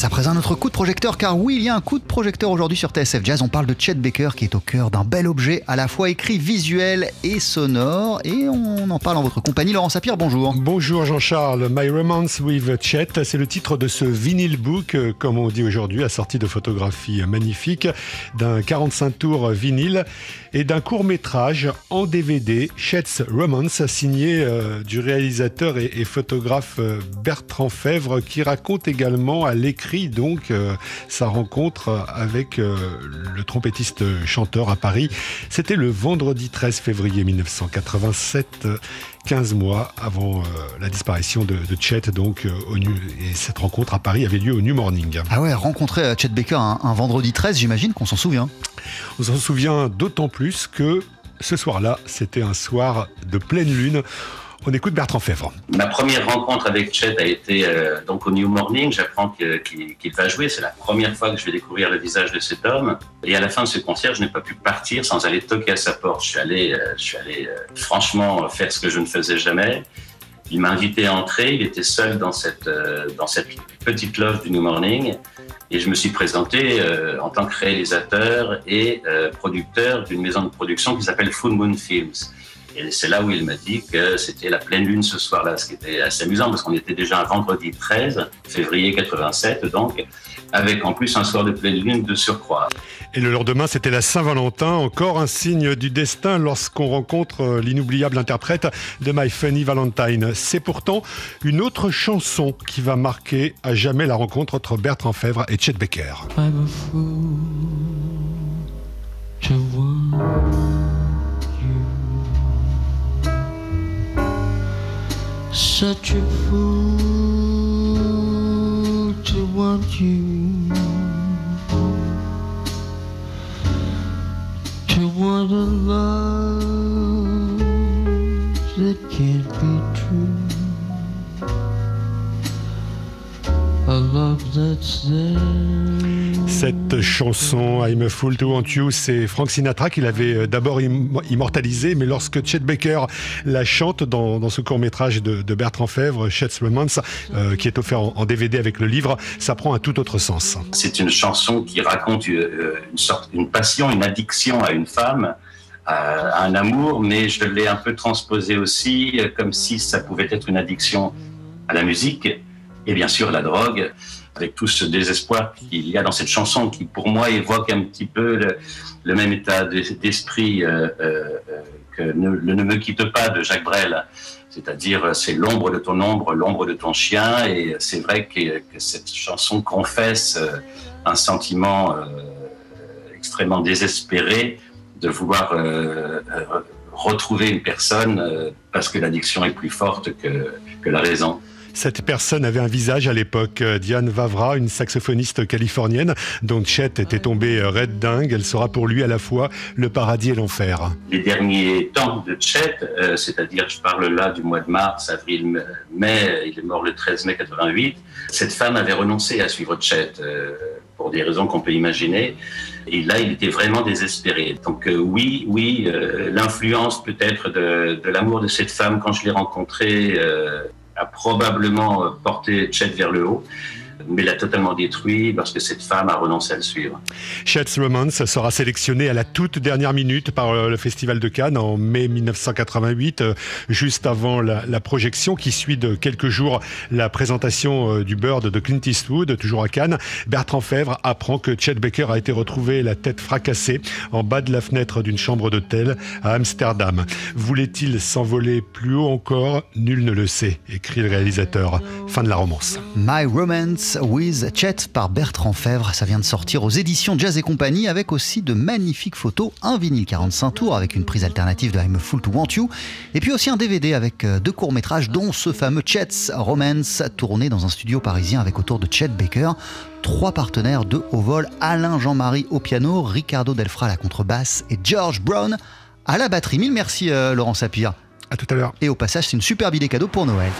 passe à présent notre coup de projecteur, car oui, il y a un coup de projecteur aujourd'hui sur TSF Jazz. On parle de Chet Baker qui est au cœur d'un bel objet à la fois écrit, visuel et sonore. Et on en parle en votre compagnie. Laurent Sapir, bonjour. Bonjour Jean-Charles. My Romance with Chet, c'est le titre de ce vinyl book, euh, comme on dit aujourd'hui, assorti de photographies magnifiques, d'un 45 tours vinyle et d'un court métrage en DVD, Chet's Romance, signé euh, du réalisateur et, et photographe euh, Bertrand Fèvre, qui raconte également à l'écrit donc euh, sa rencontre avec euh, le trompettiste chanteur à Paris. C'était le vendredi 13 février 1987. 15 mois avant la disparition de, de Chet, donc au nu, et cette rencontre à Paris avait lieu au New Morning. Ah ouais, rencontrer Chet Baker un, un vendredi 13, j'imagine qu'on s'en souvient. On s'en souvient d'autant plus que ce soir-là, c'était un soir de pleine lune. On écoute Bertrand Fèvre. Ma première rencontre avec Chet a été euh, donc au New Morning. J'apprends qu'il qu va jouer. C'est la première fois que je vais découvrir le visage de cet homme. Et à la fin de ce concert, je n'ai pas pu partir sans aller toquer à sa porte. Je suis allé, euh, je suis allé euh, franchement faire ce que je ne faisais jamais. Il m'a invité à entrer. Il était seul dans cette, dans cette petite loge du New Morning. Et je me suis présenté en tant que réalisateur et producteur d'une maison de production qui s'appelle Full Moon Films. Et c'est là où il m'a dit que c'était la pleine lune ce soir-là, ce qui était assez amusant parce qu'on était déjà un vendredi 13 février 87, donc avec en plus un soir de pleine lune de surcroît. Et le lendemain, c'était la Saint-Valentin, encore un signe du destin lorsqu'on rencontre l'inoubliable interprète de My Funny Valentine. C'est pourtant une autre chanson qui va marquer à jamais la rencontre entre Bertrand Fèvre et Chet Baker. I'm a fool Such a fool to want you. To want a love Cette chanson I'm a Fool to Want You, c'est Frank Sinatra qui l'avait d'abord immortalisée, mais lorsque Chet Baker la chante dans, ce court métrage de, Bertrand Fèvre, Chet's Romance, euh, qui est offert en, DVD avec le livre, ça prend un tout autre sens. C'est une chanson qui raconte une, une sorte, une passion, une addiction à une femme à un amour, mais je l'ai un peu transposé aussi comme si ça pouvait être une addiction à la musique et bien sûr la drogue, avec tout ce désespoir qu'il y a dans cette chanson qui pour moi évoque un petit peu le, même état d'esprit euh, euh, que ne, le Ne me quitte pas de Jacques Brel. C'est-à-dire, c'est l'ombre de ton ombre, l'ombre de ton chien, et c'est vrai que, cette chanson confesse euh, un sentiment extrêmement désespéré de vouloir euh, retrouver une personne euh, parce que l'addiction est plus forte que la raison. Cette personne avait un visage à l'époque, Diane Vavra, une saxophoniste californienne dont Chet était tombée raide dingue. Elle sera pour lui à la fois le paradis et l'enfer. Les derniers temps de Chet, euh, c'est-à-dire je parle là du mois de mars, avril, mai, il est mort le 13 mai 88, cette femme avait renoncé à suivre Chet euh, pour des raisons qu'on peut imaginer. Et là, il était vraiment désespéré. Donc euh, oui, oui, l'influence peut-être de l'amour de cette femme quand je l'ai rencontrée a probablement porté Chet vers le haut mais l'a totalement détruit parce que cette femme a renoncé à le suivre. Chet's Romance sera sélectionné à la toute dernière minute par le Festival de Cannes en mai 1988, juste avant la, la projection qui suit de quelques jours la présentation du Bird de Clint Eastwood, toujours à Cannes. Bertrand Fèvre apprend que Chet Baker a été retrouvé la tête fracassée en bas de la fenêtre d'une chambre d'hôtel à Amsterdam. Voulait-il s'envoler plus haut encore? Nul ne le sait, écrit le réalisateur. Fin de la romance. My Romance with Chet par Bertrand Fèvre. Ça vient de sortir aux éditions Jazz et compagnie avec aussi de magnifiques photos, un vinyle 45 tours avec une prise alternative de I'm a Fool to Want You et puis aussi un DVD avec deux courts-métrages dont ce fameux Chet's Romance tourné dans un studio parisien avec autour de Chet Baker. Trois partenaires de haut vol, Alain Jean-Marie au piano, Ricardo Delfra à la contrebasse et George Brown à la batterie. Mille merci euh, Laurent Sapir. À tout à l'heure. Et au passage, c'est une superbe idée cadeau pour Noël.